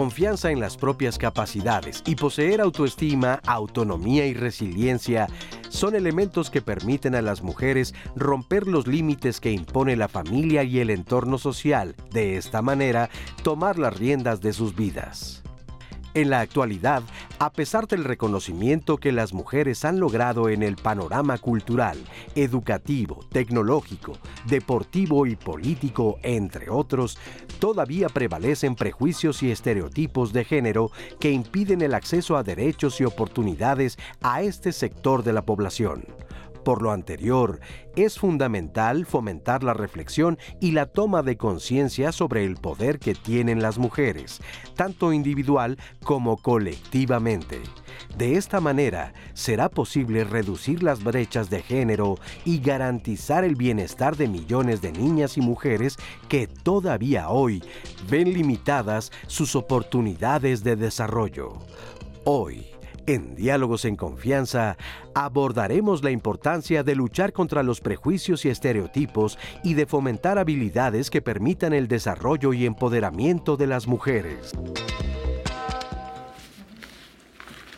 confianza en las propias capacidades y poseer autoestima, autonomía y resiliencia son elementos que permiten a las mujeres romper los límites que impone la familia y el entorno social, de esta manera tomar las riendas de sus vidas. En la actualidad, a pesar del reconocimiento que las mujeres han logrado en el panorama cultural, educativo, tecnológico, deportivo y político, entre otros, todavía prevalecen prejuicios y estereotipos de género que impiden el acceso a derechos y oportunidades a este sector de la población. Por lo anterior, es fundamental fomentar la reflexión y la toma de conciencia sobre el poder que tienen las mujeres, tanto individual como colectivamente. De esta manera, será posible reducir las brechas de género y garantizar el bienestar de millones de niñas y mujeres que todavía hoy ven limitadas sus oportunidades de desarrollo. Hoy, en Diálogos en Confianza abordaremos la importancia de luchar contra los prejuicios y estereotipos y de fomentar habilidades que permitan el desarrollo y empoderamiento de las mujeres.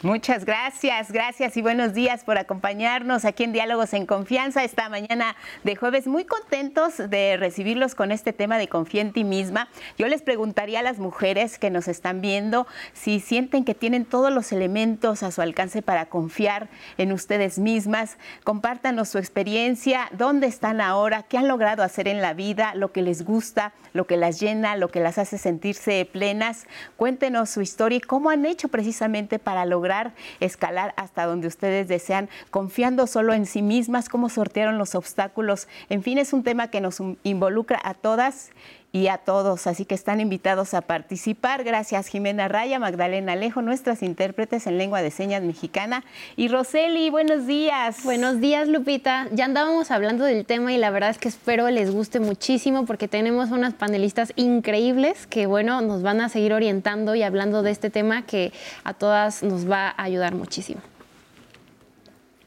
Muchas gracias, gracias y buenos días por acompañarnos aquí en Diálogos en Confianza esta mañana de jueves. Muy contentos de recibirlos con este tema de confía en ti misma. Yo les preguntaría a las mujeres que nos están viendo si sienten que tienen todos los elementos a su alcance para confiar en ustedes mismas. Compártanos su experiencia, dónde están ahora, qué han logrado hacer en la vida, lo que les gusta, lo que las llena, lo que las hace sentirse plenas. Cuéntenos su historia y cómo han hecho precisamente para lograr escalar hasta donde ustedes desean, confiando solo en sí mismas, cómo sortearon los obstáculos. En fin, es un tema que nos involucra a todas y a todos. Así que están invitados a participar. Gracias Jimena Raya, Magdalena Alejo, nuestras intérpretes en lengua de señas mexicana. Y Roseli, buenos días. Buenos días, Lupita. Ya andábamos hablando del tema y la verdad es que espero les guste muchísimo porque tenemos unas panelistas increíbles que, bueno, nos van a seguir orientando y hablando de este tema que a todas nos va a ayudar muchísimo.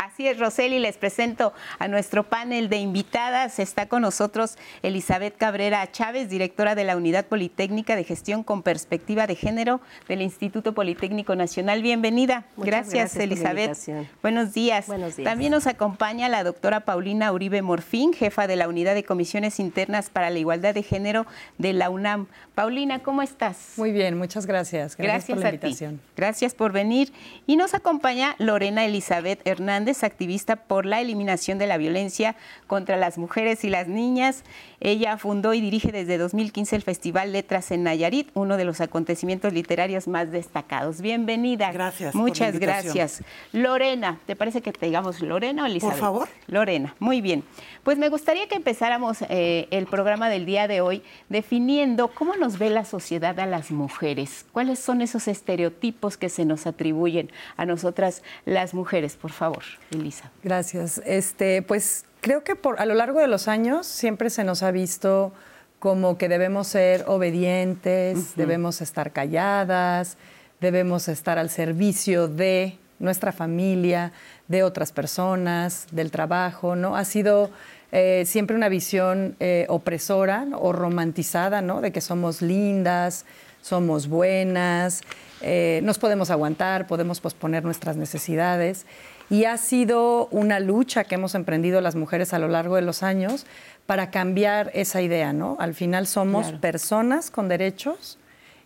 Así es, Roseli, les presento a nuestro panel de invitadas. Está con nosotros Elizabeth Cabrera Chávez, directora de la Unidad Politécnica de Gestión con Perspectiva de Género del Instituto Politécnico Nacional. Bienvenida. gracias, Elizabeth. Buenos días. Buenos días. También nos acompaña la doctora Paulina Uribe Morfín, jefa de la Unidad de Comisiones Internas para la Igualdad de Género de la UNAM. Paulina, ¿cómo estás? Muy bien, muchas gracias. Gracias, por la invitación. Gracias por venir. Y nos acompaña Lorena Elizabeth Hernández, activista por la eliminación de la violencia contra las mujeres y las niñas. Ella fundó y dirige desde 2015 el Festival Letras en Nayarit, uno de los acontecimientos literarios más destacados. Bienvenida. Gracias. Muchas gracias. Lorena, ¿te parece que te digamos Lorena o Elizabeth? Por favor. Lorena, muy bien. Pues me gustaría que empezáramos eh, el programa del día de hoy definiendo cómo nos ve la sociedad a las mujeres. ¿Cuáles son esos estereotipos que se nos atribuyen a nosotras las mujeres? Por favor. Elisa. Gracias. Este, pues creo que por, a lo largo de los años siempre se nos ha visto como que debemos ser obedientes, debemos estar calladas, debemos estar al servicio de nuestra familia, de otras personas, del trabajo, ¿no? Ha sido eh, siempre una visión eh, opresora o romantizada, ¿no? De que somos lindas, somos buenas, eh, nos podemos aguantar, podemos posponer nuestras necesidades. Y ha sido una lucha que hemos emprendido las mujeres a lo largo de los años para cambiar esa idea, ¿no? Al final somos personas con derechos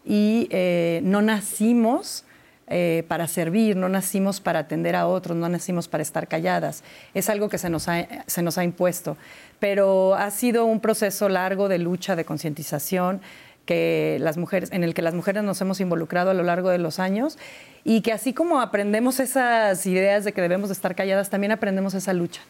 y eh, no nacimos eh, para servir, no nacimos para atender a otros, no nacimos para estar calladas. Es algo que se nos ha, se nos ha impuesto. Pero ha sido un proceso largo de lucha, de concientización, que las mujeres, en el que las mujeres nos hemos involucrado a lo largo de los años y que así como aprendemos esas ideas de que debemos de estar calladas, también aprendemos esa lucha.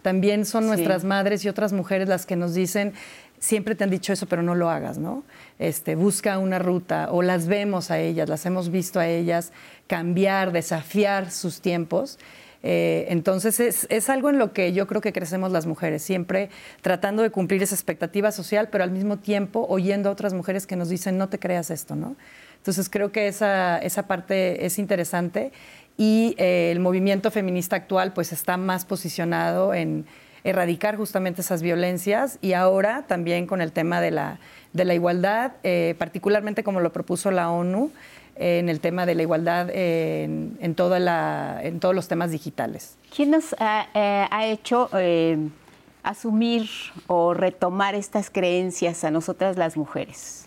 También son nuestras madres y otras mujeres las que nos dicen, siempre te han dicho eso, pero no lo hagas, ¿no? Este, busca una ruta o las vemos a ellas, las hemos visto a ellas cambiar, desafiar sus tiempos eh, entonces es, algo en lo que yo creo que crecemos las mujeres, siempre tratando de cumplir esa expectativa social, pero al mismo tiempo oyendo a otras mujeres que nos dicen, no te creas esto, ¿no? Entonces creo que esa, esa parte es interesante y eh, el movimiento feminista actual pues está más posicionado en, erradicar justamente esas violencias y ahora también con el tema de la, de la igualdad, eh, particularmente como lo propuso la ONU, en el tema de la igualdad en, en, toda la, en todos los temas digitales. ¿Quién nos ha, eh, hecho eh, asumir o retomar estas creencias a nosotras las mujeres?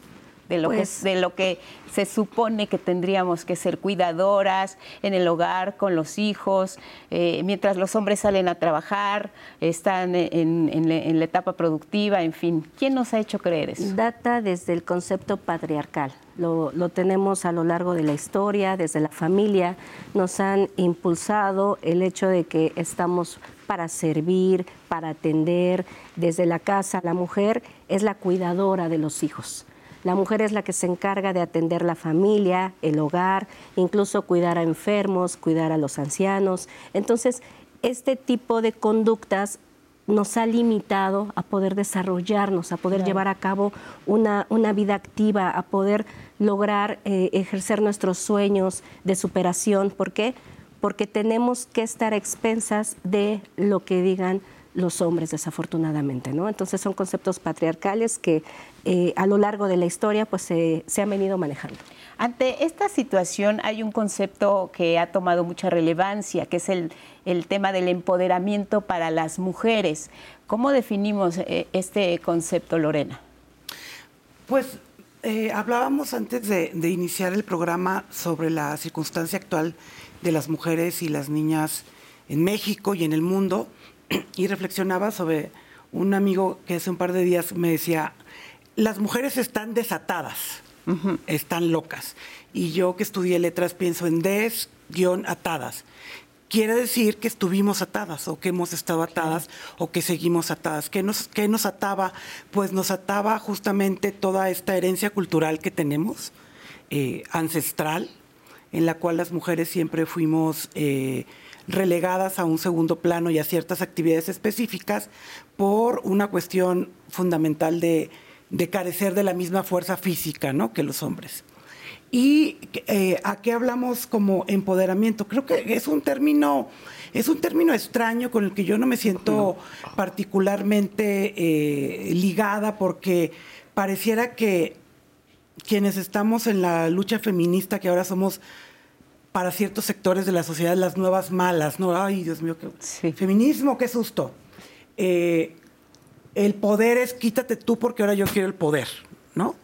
De lo, que, Pues- de lo que se supone que tendríamos que ser cuidadoras en el hogar, con los hijos, eh, mientras los hombres salen a trabajar, están en, en la- en la etapa productiva, en fin. ¿Quién nos ha hecho creer eso? Data desde el concepto patriarcal. Lo, lo tenemos a lo largo de la historia, desde la familia. Nos han impulsado el hecho de que estamos para servir, para atender. Desde la casa, la mujer es la cuidadora de los hijos. La mujer es la que se encarga de atender la familia, el hogar, incluso cuidar a enfermos, cuidar a los ancianos. Entonces, este tipo de conductas nos ha limitado a poder desarrollarnos, a poder llevar a cabo una, una vida activa, a poder lograr eh, ejercer nuestros sueños de superación. ¿Por qué? Porque tenemos que estar a expensas de lo que digan los hombres, desafortunadamente, ¿no? Entonces son conceptos patriarcales que eh, a lo largo de la historia pues se- se han venido manejando. Ante esta situación hay un concepto que ha tomado mucha relevancia, que es el, el tema del empoderamiento para las mujeres. ¿Cómo definimos eh, este concepto, Lorena? Pues eh, hablábamos antes de, de iniciar el programa sobre la circunstancia actual de las mujeres y las niñas en México y en el mundo y reflexionaba sobre un amigo que hace un par de días me decía, las mujeres están desatadas, están locas. Y yo que estudié letras pienso en des-atadas. Quiere decir que estuvimos atadas o que hemos estado atadas o que seguimos atadas. ¿Qué nos, qué nos ataba? Pues nos ataba justamente toda esta herencia cultural que tenemos, eh, ancestral, en la cual las mujeres siempre fuimos eh, relegadas a un segundo plano y a ciertas actividades específicas por una cuestión fundamental de, de carecer de la misma fuerza física ¿no? que los hombres. ¿Y eh, a qué hablamos como empoderamiento? Creo que es un término, es un término extraño con el que yo no me siento particularmente eh, ligada porque pareciera que quienes estamos en la lucha feminista, que ahora somos para ciertos sectores de la sociedad las nuevas malas, ¿no? Ay, Dios mío, qué Sí. feminismo, qué susto. Eh, el poder es quítate tú porque ahora yo quiero el poder, ¿no?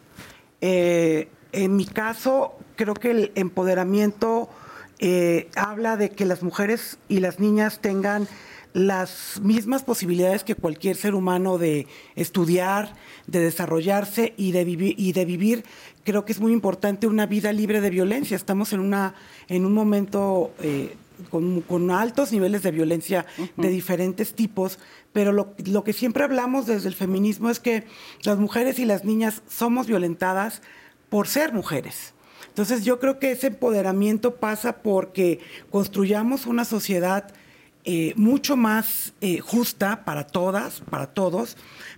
Eh, en mi caso, creo que el empoderamiento eh, habla de que las mujeres y las niñas tengan las mismas posibilidades que cualquier ser humano de estudiar, de desarrollarse y de vivir y de vivir. Creo que es muy importante una vida libre de violencia. Estamos en una en un momento eh, con, con altos niveles de violencia de diferentes tipos, pero lo, lo que siempre hablamos desde el feminismo es que las mujeres y las niñas somos violentadas por ser mujeres. Entonces yo creo que ese empoderamiento pasa porque construyamos una sociedad eh, mucho más eh, justa para todas, para todos,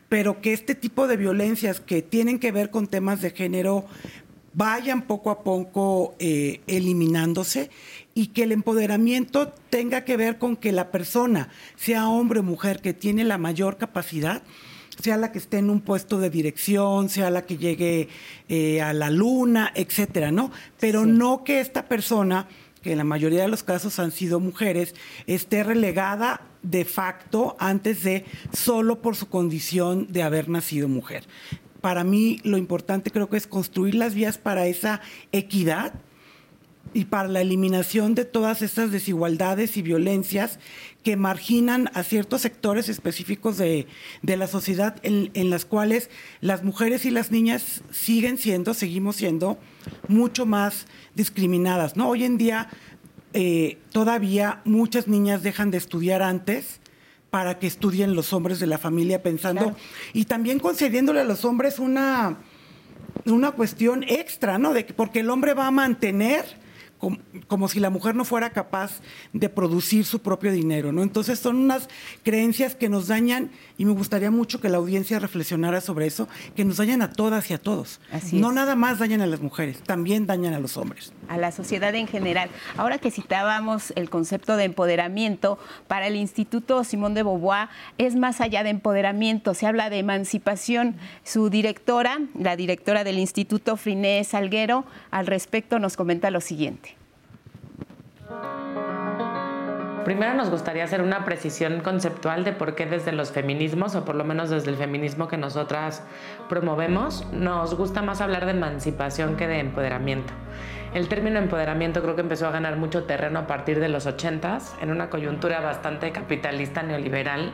pero que este tipo de violencias que tienen que ver con temas de género vayan poco a poco eh, eliminándose y que el empoderamiento tenga que ver con que la persona, sea hombre o mujer, que tiene la mayor capacidad, sea la que esté en un puesto de dirección, sea la que llegue eh, a la luna, etcétera, ¿no? Pero no que esta persona, que en la mayoría de los casos han sido mujeres, esté relegada de facto antes de solo por su condición de haber nacido mujer. Para mí lo importante creo que es construir las vías para esa equidad y para la eliminación de todas estas desigualdades y violencias que marginan a ciertos sectores específicos de, de la sociedad en, en las cuales las mujeres y las niñas siguen siendo, seguimos siendo mucho más discriminadas. ¿no? Hoy en día eh, todavía muchas niñas dejan de estudiar antes para que estudien los hombres de la familia pensando Claro. y también concediéndole a los hombres una una cuestión extra, ¿no? De que porque el hombre va a mantener como, como si la mujer no fuera capaz de producir su propio dinero, ¿no? Entonces son unas creencias que nos dañan y me gustaría mucho que la audiencia reflexionara sobre eso, que nos dañan a todas y a todos. Así no es. nada más dañan a las mujeres, también dañan a los hombres. A la sociedad en general. Ahora que citábamos el concepto de empoderamiento, para el Instituto Simón de Beauvoir es más allá de empoderamiento, se habla de emancipación. Su directora, la directora del Instituto Friné Salguero, al respecto nos comenta lo siguiente. Primero nos gustaría hacer una precisión conceptual de por qué desde los feminismos, o por lo menos desde el feminismo que nosotras promovemos, nos gusta más hablar de emancipación que de empoderamiento. El término empoderamiento creo que empezó a ganar mucho terreno a partir de los 80 en una coyuntura bastante capitalista neoliberal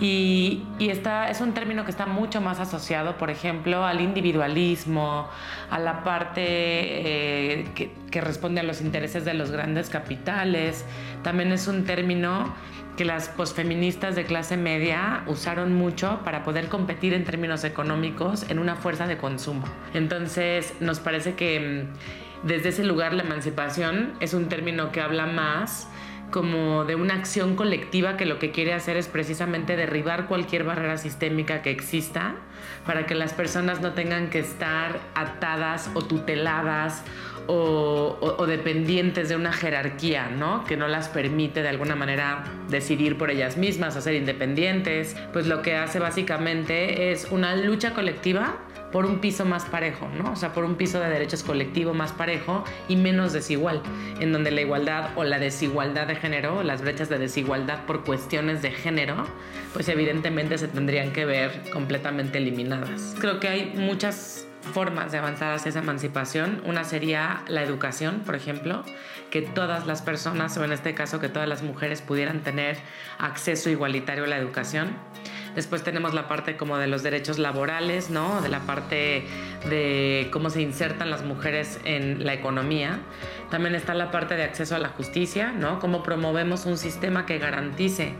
y, esta, es un término que está mucho más asociado, por ejemplo, al individualismo, a la parte eh, que, que responde a los intereses de los grandes capitales. También es un término que las posfeministas de clase media usaron mucho para poder competir en términos económicos en una fuerza de consumo. Entonces, nos parece que mm, desde ese lugar la emancipación es un término que habla más como de una acción colectiva que lo que quiere hacer es precisamente derribar cualquier barrera sistémica que exista para que las personas no tengan que estar atadas o tuteladas o, dependientes de una jerarquía, ¿no? Que no las permite de alguna manera decidir por ellas mismas o ser independientes. Pues lo que hace básicamente es una lucha colectiva por un piso más parejo, ¿no? O sea, por un piso de derechos colectivo más parejo y menos desigual, en donde la igualdad o la desigualdad de género, las brechas de desigualdad por cuestiones de género, pues evidentemente se tendrían que ver completamente eliminadas. Creo que hay muchas formas de avanzar hacia esa emancipación. Una sería la educación, por ejemplo, que todas las personas, o en este caso que todas las mujeres pudieran tener acceso igualitario a la educación. Después tenemos la parte como de los derechos laborales, ¿no? De la parte de cómo se insertan las mujeres en la economía. También está la parte de acceso a la justicia, ¿no? Cómo promovemos un sistema que garantice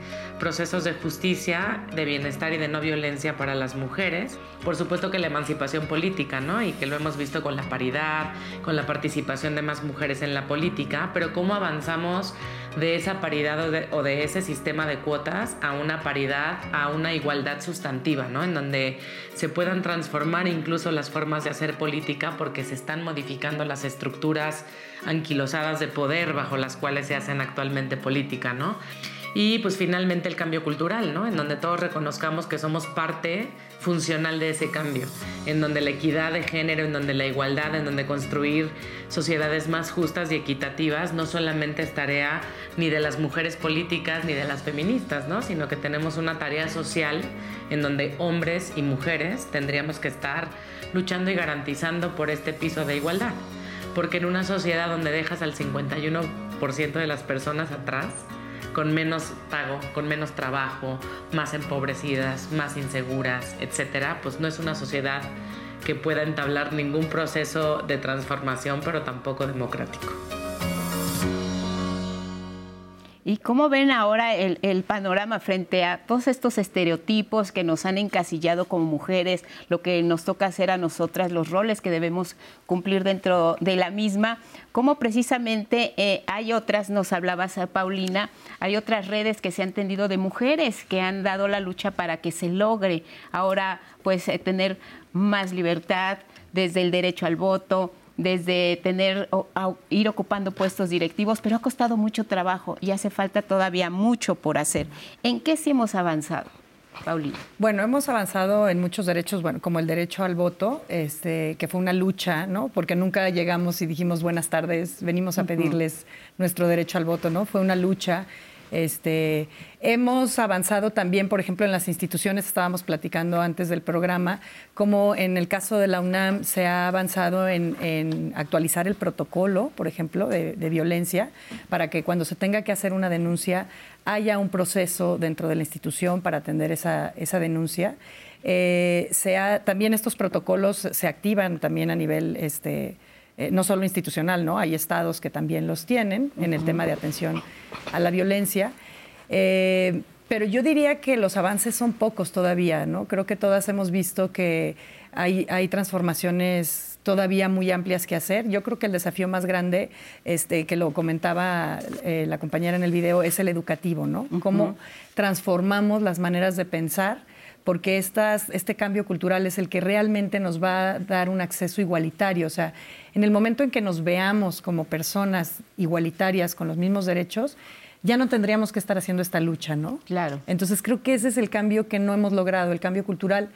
procesos de justicia, de bienestar y de no violencia para las mujeres. Por supuesto que la emancipación política, ¿no? Y que lo hemos visto con la paridad, con la participación de más mujeres en la política, pero cómo avanzamos de esa paridad o de, ese sistema de cuotas a una paridad, a una igualdad sustantiva, ¿no? En donde se puedan transformar incluso las formas de hacer política porque se están modificando las estructuras anquilosadas de poder bajo las cuales se hacen actualmente política, ¿no? Y pues finalmente el cambio cultural, ¿no? En donde todos reconozcamos que somos parte funcional de ese cambio, en donde la equidad de género, en donde la igualdad, en donde construir sociedades más justas y equitativas no solamente es tarea ni de las mujeres políticas ni de las feministas, ¿no? Sino que tenemos una tarea social en donde hombres y mujeres tendríamos que estar luchando y garantizando por este piso de igualdad porque en una sociedad donde dejas al 51% de las personas atrás, con menos pago, con menos trabajo, más empobrecidas, más inseguras, etcétera, pues no es una sociedad que pueda entablar ningún proceso de transformación, pero tampoco democrático. ¿Y cómo ven ahora el, panorama frente a todos estos estereotipos que nos han encasillado como mujeres, lo que nos toca hacer a nosotras, los roles que debemos cumplir dentro de la misma? ¿Cómo precisamente eh, hay otras, nos hablabas Paulina, hay otras redes que se han tendido de mujeres que han dado la lucha para que se logre ahora pues eh, tener más libertad desde el derecho al voto, desde tener ir ocupando puestos directivos, pero ha costado mucho trabajo y hace falta todavía mucho por hacer. ¿En qué sí hemos avanzado? Paulina. Bueno, hemos avanzado en muchos derechos, bueno, como el derecho al voto, este, que fue una lucha, ¿no? Porque nunca llegamos y dijimos buenas tardes, venimos a pedirles nuestro derecho al voto, ¿no? Fue una lucha este, hemos avanzado también, por ejemplo, en las instituciones, estábamos platicando antes del programa, como en el caso de la UNAM se ha avanzado en, actualizar el protocolo, por ejemplo, de, violencia, para que cuando se tenga que hacer una denuncia haya un proceso dentro de la institución para atender esa, denuncia. Eh, también estos protocolos se activan también a nivel este, eh, no solo institucional, ¿no? Hay estados que también los tienen en el tema de atención a la violencia. Eh, pero yo diría que los avances son pocos todavía, ¿no? Creo que todas hemos visto que hay, transformaciones todavía muy amplias que hacer. Yo creo que el desafío más grande, este, que lo comentaba eh, la compañera en el video, es el educativo, ¿no? Cómo transformamos las maneras de pensar porque estas, este cambio cultural es el que realmente nos va a dar un acceso igualitario. O sea, en el momento en que nos veamos como personas igualitarias con los mismos derechos, ya no tendríamos que estar haciendo esta lucha, ¿no? Claro. Entonces creo que ese es el cambio que no hemos logrado, el cambio cultural.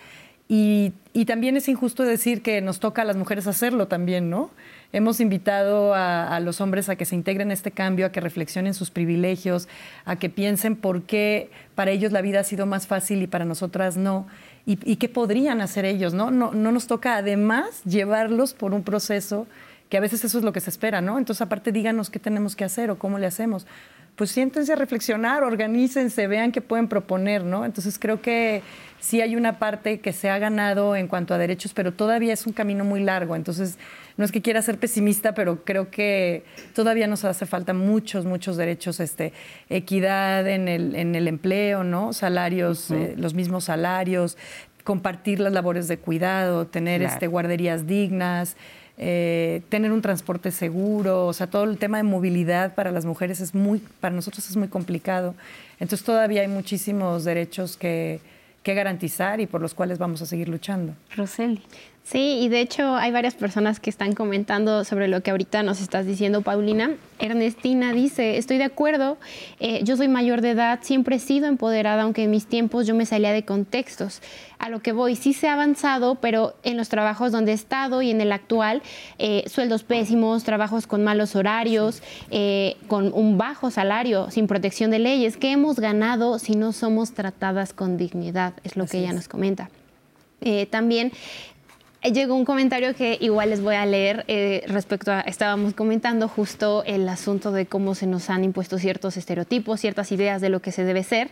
Y, y también es injusto decir que nos toca a las mujeres hacerlo también, ¿no? Hemos invitado a, los hombres a que se integren en este cambio, a que reflexionen sus privilegios, a que piensen por qué para ellos la vida ha sido más fácil y para nosotras no. Y, qué podrían hacer ellos, ¿no? ¿no? No nos toca además llevarlos por un proceso que a veces eso es lo que se espera, ¿no? Entonces, aparte, díganos qué tenemos que hacer o cómo le hacemos. Pues siéntense a reflexionar, organícense, vean qué pueden proponer, ¿no? Entonces, creo que sí hay una parte que se ha ganado en cuanto a derechos, pero todavía es un camino muy largo. Entonces, no es que quiera ser pesimista, pero creo que todavía nos hace falta muchos, muchos derechos, este, equidad en el, en el empleo, ¿no? Salarios, eh, los mismos salarios, compartir las labores de cuidado, tener este, guarderías dignas. Eh, tener un transporte seguro, o sea, todo el tema de movilidad para las mujeres es muy, para nosotros es muy complicado. Entonces todavía hay muchísimos derechos que, que garantizar y por los cuales vamos a seguir luchando. Roseli. Sí, y de hecho hay varias personas que están comentando sobre lo que ahorita nos estás diciendo, Paulina. Ernestina dice, estoy de acuerdo, eh, yo soy mayor de edad, siempre he sido empoderada, aunque en mis tiempos yo me salía de contextos. A lo que voy, sí se ha avanzado, pero en los trabajos donde he estado y en el actual, eh, sueldos pésimos, trabajos con malos horarios, eh, con un bajo salario, sin protección de leyes. ¿Qué hemos ganado si no somos tratadas con dignidad? Es lo que ella nos comenta. también Llegó un comentario que igual les voy a leer eh, respecto a, estábamos comentando justo el asunto de cómo se nos han impuesto ciertos estereotipos, ciertas ideas de lo que se debe ser.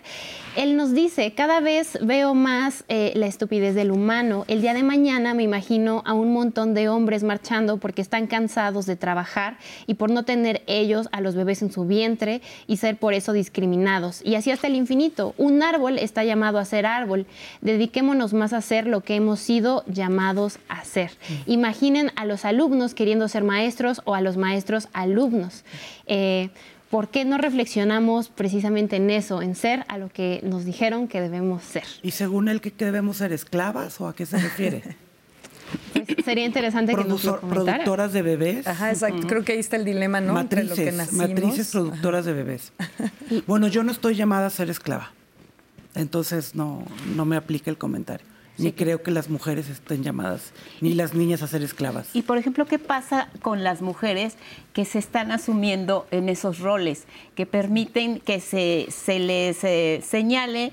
Él nos dice, cada vez veo más eh, la estupidez del humano. El día de mañana me imagino a un montón de hombres marchando porque están cansados de trabajar y por no tener ellos a los bebés en su vientre y ser por eso discriminados. Y así hasta el infinito. Un árbol está llamado a ser árbol. Dediquémonos más a ser lo que hemos sido llamados hacer. Imaginen a los alumnos queriendo ser maestros o a los maestros alumnos. Eh, ¿Por qué no reflexionamos precisamente en eso, en ser a lo que nos dijeron que debemos ser? ¿Y según él que, debemos ser esclavas o a qué se refiere? Pues sería interesante que nos lo Productoras de bebés. Ajá, exacto. Creo que ahí está el dilema, ¿no? Matrices, matrices productoras de bebés. bueno, yo no estoy llamada a ser esclava. Entonces no, no me aplica el comentario ni creo que las mujeres estén llamadas, ni las niñas a ser esclavas. Y por ejemplo, ¿qué pasa con las mujeres que se están asumiendo en esos roles, que permiten que se, se les eh, señale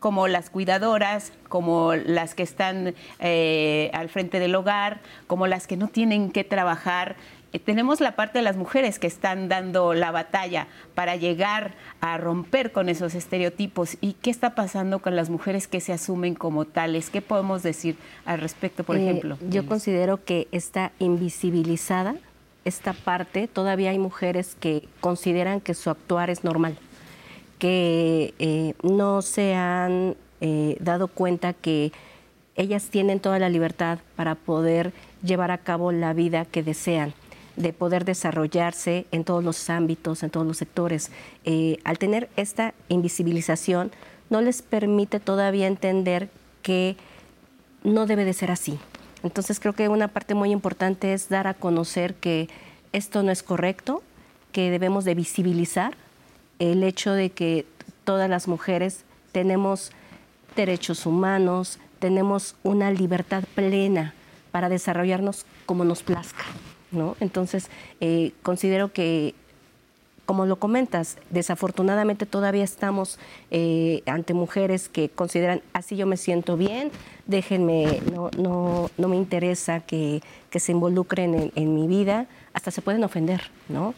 como las cuidadoras, como las que están eh, al frente del hogar, como las que no tienen que trabajar, tenemos la parte de las mujeres que están dando la batalla para llegar a romper con esos estereotipos. ¿Y qué está pasando con las mujeres que se asumen como tales? ¿Qué podemos decir al respecto, por eh, ejemplo? Yo considero que está invisibilizada esta parte. Todavía hay mujeres que consideran que su actuar es normal, que eh, no se han dado cuenta que ellas tienen toda la libertad para poder llevar a cabo la vida que desean de poder desarrollarse en todos los ámbitos, en todos los sectores. Eh, al tener esta invisibilización, no les permite todavía entender que no debe de ser así. Entonces creo que una parte muy importante es dar a conocer que esto no es correcto, que debemos de visibilizar el hecho de que todas las mujeres tenemos derechos humanos, tenemos una libertad plena para desarrollarnos como nos plazca. Entonces, eh, considero que, como lo comentas, desafortunadamente todavía estamos eh, ante mujeres que consideran, así yo me siento bien, déjenme, no, no, no me interesa que, se involucren en, mi vida, hasta se pueden ofender, ¿no?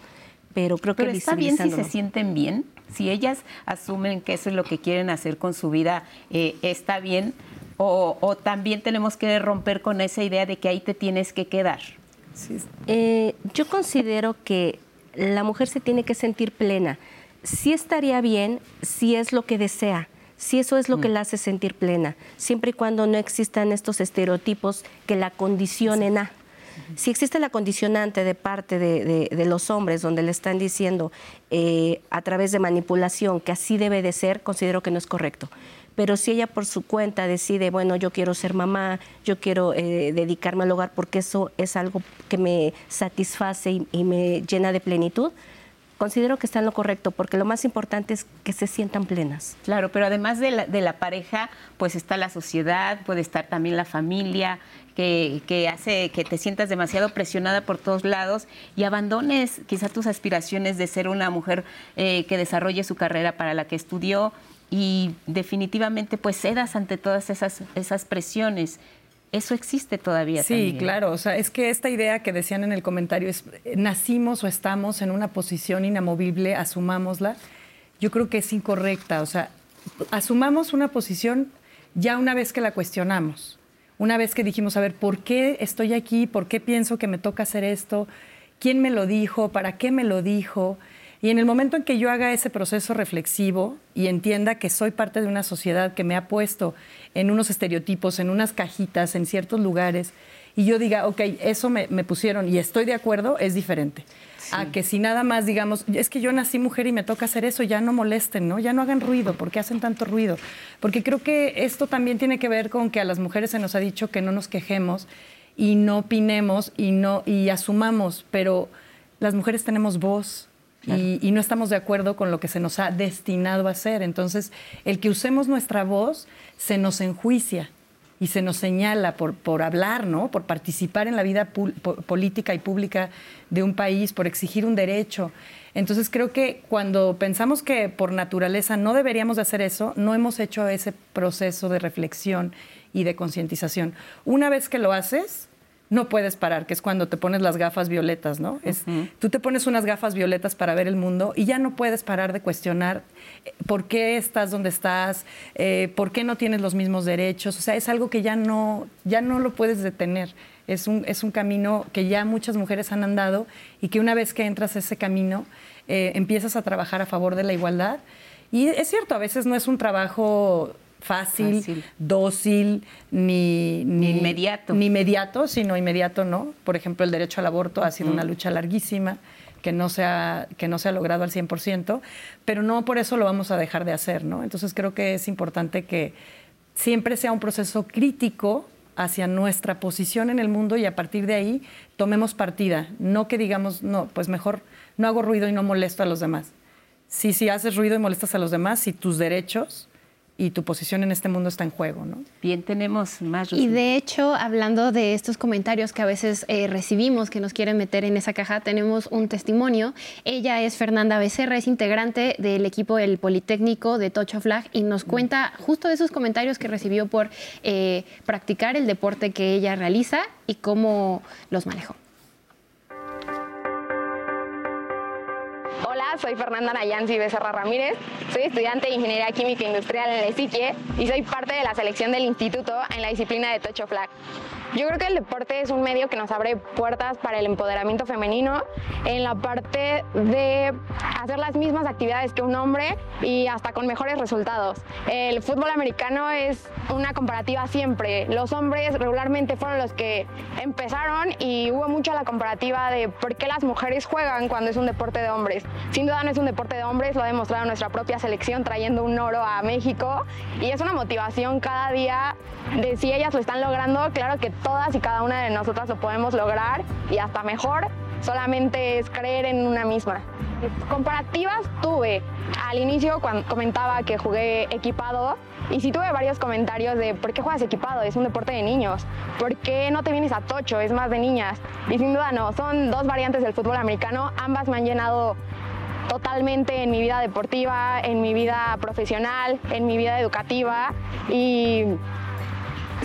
Pero creo que está bien si se sienten bien, si ellas asumen que eso es lo que quieren hacer con su vida, eh, está bien, o, o, también tenemos que romper con esa idea de que ahí te tienes que quedar. Eh, yo considero que la mujer se tiene que sentir plena. Sí estaría bien si es lo que desea, si eso es lo que mm. la hace sentir plena, siempre y cuando no existan estos estereotipos que la condicionen a. Si existe la condicionante de parte de, los hombres donde le están diciendo eh, a través de manipulación que así debe de ser, considero que no es correcto. Pero si ella por su cuenta decide, bueno, yo quiero ser mamá, yo quiero eh, dedicarme al hogar porque eso es algo que me satisface y me llena de plenitud, considero que está en lo correcto, porque lo más importante es que se sientan plenas. Claro, pero además de la, de la pareja, pues está la sociedad, puede estar también la familia, que, que, hace que te sientas demasiado presionada por todos lados y abandones quizá tus aspiraciones de ser una mujer eh, que desarrolle su carrera para la que estudió y definitivamente pues cedas ante todas esas, esas presiones eso existe todavía. Sí, claro. O sea, es que esta idea que decían en el comentario es, nacimos o estamos en una posición inamovible, asumámosla. Yo creo que es incorrecta. O sea, asumamos una posición ya una vez que la cuestionamos. Una vez que dijimos, a ver, ¿por qué estoy aquí? ¿Por qué pienso que me toca hacer esto? ¿Quién me lo dijo? ¿Para qué me lo dijo? Y en el momento en que yo haga ese proceso reflexivo y entienda que soy parte de una sociedad que me ha puesto en unos estereotipos, en unas cajitas, en ciertos lugares, y yo diga, ok, eso me, pusieron y estoy de acuerdo, es diferente. A que si nada más digamos, es que yo nací mujer y me toca hacer eso, ya no molesten, ¿no? Ya no hagan ruido, porque hacen tanto ruido? Porque creo que esto también tiene que ver con que a las mujeres se nos ha dicho que no nos quejemos y no opinemos y no y asumamos, pero las mujeres tenemos voz, y, no estamos de acuerdo con lo que se nos ha destinado a hacer. Entonces, el que usemos nuestra voz se nos enjuicia y se nos señala por, por hablar, ¿no? por participar en la vida política y pública de un país, por exigir un derecho. Entonces creo que cuando pensamos que por naturaleza no deberíamos de hacer eso, no hemos hecho ese proceso de reflexión y de concientización. Una vez que lo haces, no puedes parar, que es cuando te pones las gafas violetas, ¿no? Es, Tú te pones unas gafas violetas para ver el mundo y ya no puedes parar de cuestionar eh, por qué estás donde estás, eh, por qué no tienes los mismos derechos. O sea, es algo que ya no, ya no lo puedes detener. Es un, es un camino que ya muchas mujeres han andado y que una vez que entras a ese camino, eh, empiezas a trabajar a favor de la igualdad. Y es cierto, a veces no es un trabajo fácil, dócil, ni, ni, inmediato. Ni inmediato, sino inmediato no. Por ejemplo, el derecho al aborto ha sido una lucha larguísima que no, se ha, que no se ha logrado al 100%, pero no por eso lo vamos a dejar de hacer, ¿no? Entonces creo que es importante que siempre sea un proceso crítico hacia nuestra posición en el mundo y a partir de ahí tomemos partida, no que digamos, no, pues mejor no hago ruido y no molesto a los demás. Sí, si haces ruido y molestas a los demás, si tus derechos y tu posición en este mundo está en juego, ¿no? Bien, tenemos más. Y de hecho, hablando de estos comentarios que a veces eh, recibimos que nos quieren meter en esa caja, tenemos un testimonio. Ella es Fernanda Becerra, es integrante del equipo del Politécnico de Tocho Flag y nos cuenta justo de esos comentarios que recibió por eh, practicar el deporte que ella realiza y cómo los manejó. Soy Fernanda Nayansi Becerra Ramírez, soy estudiante de Ingeniería Química Industrial en el SITIE y soy parte de la selección del instituto en la disciplina de Tocho Flag. Yo creo que el deporte es un medio que nos abre puertas para el empoderamiento femenino en la parte de hacer las mismas actividades que un hombre y hasta con mejores resultados. El fútbol americano es una comparativa siempre. Los hombres regularmente fueron los que empezaron y hubo mucha la comparativa de por qué las mujeres juegan cuando es un deporte de hombres. Sin duda no es un deporte de hombres, lo ha demostrado nuestra propia selección trayendo un oro a México y es una motivación cada día de si ellas lo están logrando, claro que todas y cada una de nosotras lo podemos lograr y hasta mejor, solamente es creer en una misma. Comparativas tuve. Al inicio cuando comentaba que jugué equipado y sí tuve varios comentarios de ¿por qué juegas equipado? Es un deporte de niños. ¿Por qué no te vienes a tocho? Es más de niñas. Y sin duda no, son dos variantes del fútbol americano. Ambas me han llenado totalmente en mi vida deportiva, en mi vida profesional, en mi vida educativa y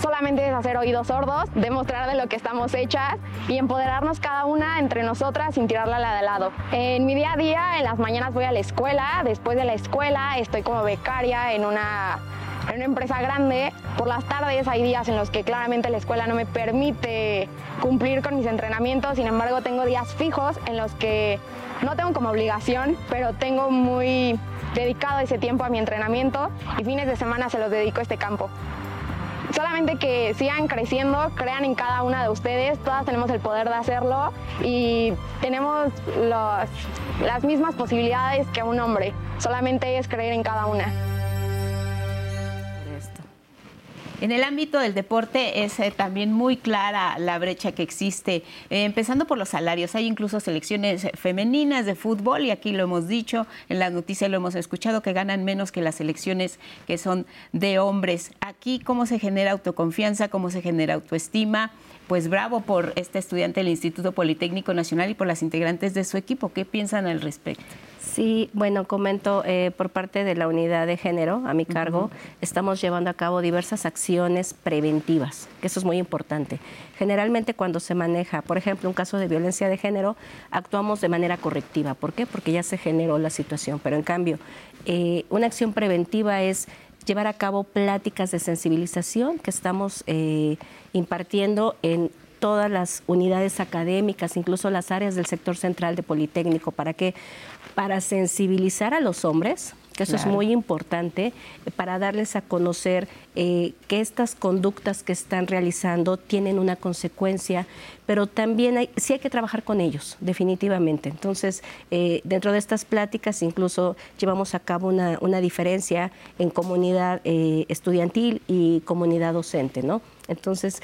solamente es hacer oídos sordos, demostrar de lo que estamos hechas y empoderarnos cada una entre nosotras sin tirarla de lado. En mi día a día, en las mañanas voy a la escuela, después de la escuela estoy como becaria en una en una empresa grande. Por las tardes hay días en los que claramente la escuela no me permite cumplir con mis entrenamientos, sin embargo tengo días fijos en los que no tengo como obligación, pero tengo muy dedicado ese tiempo a mi entrenamiento y fines de semana se los dedico a este campo. Solamente que sigan creciendo, crean en cada una de ustedes, todas tenemos el poder de hacerlo y tenemos las mismas posibilidades que un hombre, solamente es creer en cada una. En el ámbito del deporte es eh, también muy clara la brecha que existe, eh, empezando por los salarios. Hay incluso selecciones femeninas de fútbol y aquí lo hemos dicho, en las noticias lo hemos escuchado, que ganan menos que las selecciones que son de hombres. Aquí, ¿cómo se genera autoconfianza? ¿Cómo se genera autoestima? Pues bravo por este estudiante del Instituto Politécnico Nacional y por las integrantes de su equipo. ¿Qué piensan al respecto? Sí, bueno, comento eh, por parte de la unidad de género a mi cargo, estamos llevando a cabo diversas acciones preventivas, que eso es muy importante. Generalmente cuando se maneja, por ejemplo, un caso de violencia de género, actuamos de manera correctiva. ¿Por qué? Porque ya se generó la situación. Pero en cambio, eh, una acción preventiva es llevar a cabo pláticas de sensibilización que estamos eh, impartiendo en todas las unidades académicas, incluso las áreas del sector central de Politécnico, para que para sensibilizar a los hombres, que eso es muy importante, eh, para darles a conocer eh, que estas conductas que están realizando tienen una consecuencia, pero también hay, sí hay que trabajar con ellos, definitivamente. Entonces, eh, dentro de estas pláticas incluso llevamos a cabo una, una diferencia en comunidad estudiantil y comunidad docente, ¿no? Entonces,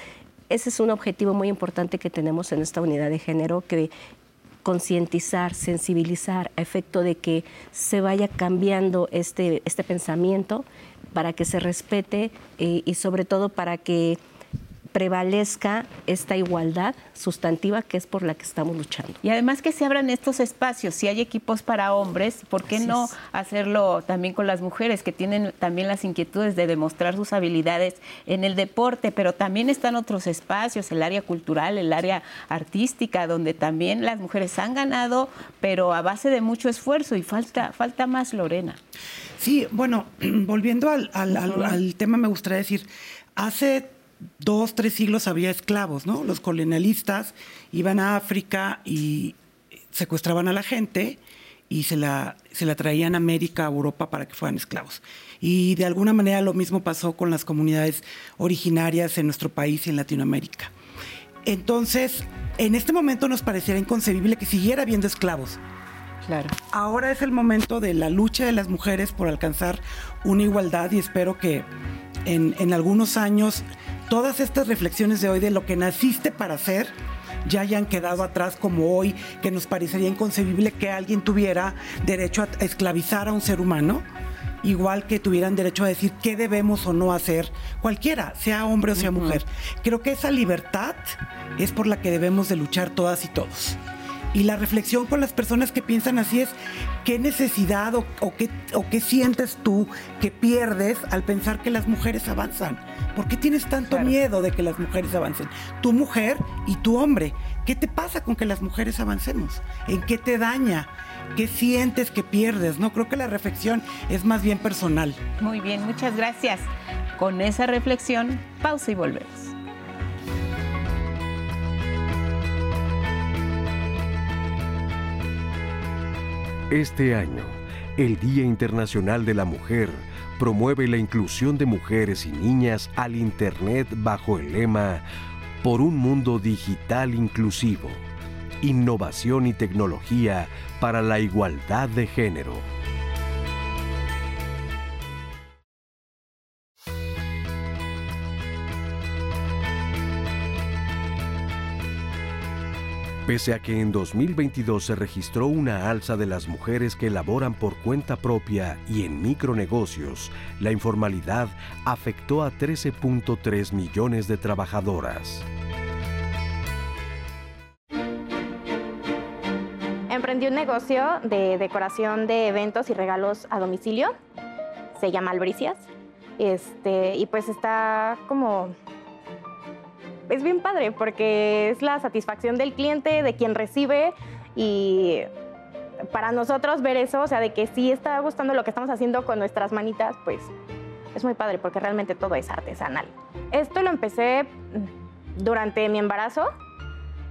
ese es un objetivo muy importante que tenemos en esta unidad de género, que concientizar, sensibilizar a efecto de que se vaya cambiando este, este pensamiento para que se respete eh, y sobre todo para que prevalezca esta igualdad sustantiva que es por la que estamos luchando. Y además que se abran estos espacios, si hay equipos para hombres, ¿por qué no hacerlo también con las mujeres que tienen también las inquietudes de demostrar sus habilidades en el deporte? Pero también están otros espacios, el área cultural, el área artística, donde también las mujeres han ganado, pero a base de mucho esfuerzo y falta, falta más Lorena. Sí, bueno, volviendo al, al tema, me gustaría decir, hace dos, tres siglos había esclavos, ¿no? Los colonialistas iban a África y secuestraban a la gente y se la, se la traían a América, a Europa para que fueran esclavos. Y de alguna manera lo mismo pasó con las comunidades originarias en nuestro país y en Latinoamérica. Entonces, en este momento nos pareciera inconcebible que siguiera habiendo esclavos. Claro. Ahora es el momento de la lucha de las mujeres por alcanzar una igualdad y espero que en, en algunos años todas estas reflexiones de hoy de lo que naciste para hacer ya hayan quedado atrás como hoy, que nos parecería inconcebible que alguien tuviera derecho a esclavizar a un ser humano, igual que tuvieran derecho a decir qué debemos o no hacer, cualquiera, sea hombre o sea mujer. Creo que esa libertad es por la que debemos de luchar todas y todos. Y la reflexión con las personas que piensan así es, ¿qué necesidad o, qué, o qué sientes tú que pierdes al pensar que las mujeres avanzan? ¿Por qué tienes tanto miedo de que las mujeres avancen? Tu mujer y tu hombre. ¿Qué te pasa con que las mujeres avancemos? ¿En qué te daña? ¿Qué sientes que pierdes? No creo que la reflexión es más bien personal. Muy bien, muchas gracias. Con esa reflexión, pausa y volvemos. Este año, el Día Internacional de la Mujer promueve la inclusión de mujeres y niñas al Internet bajo el lema Por un mundo digital inclusivo, innovación y tecnología para la igualdad de género. Pese a que en 2022 se registró una alza de las mujeres que elaboran por cuenta propia y en micronegocios, la informalidad afectó a 13.3 millones de trabajadoras. Emprendí un negocio de decoración de eventos y regalos a domicilio. Se llama Albricias. Este, y pues está como es bien padre porque es la satisfacción del cliente, de quien recibe y para nosotros ver eso, o sea, de que sí está gustando lo que estamos haciendo con nuestras manitas, pues es muy padre porque realmente todo es artesanal. Esto lo empecé durante mi embarazo,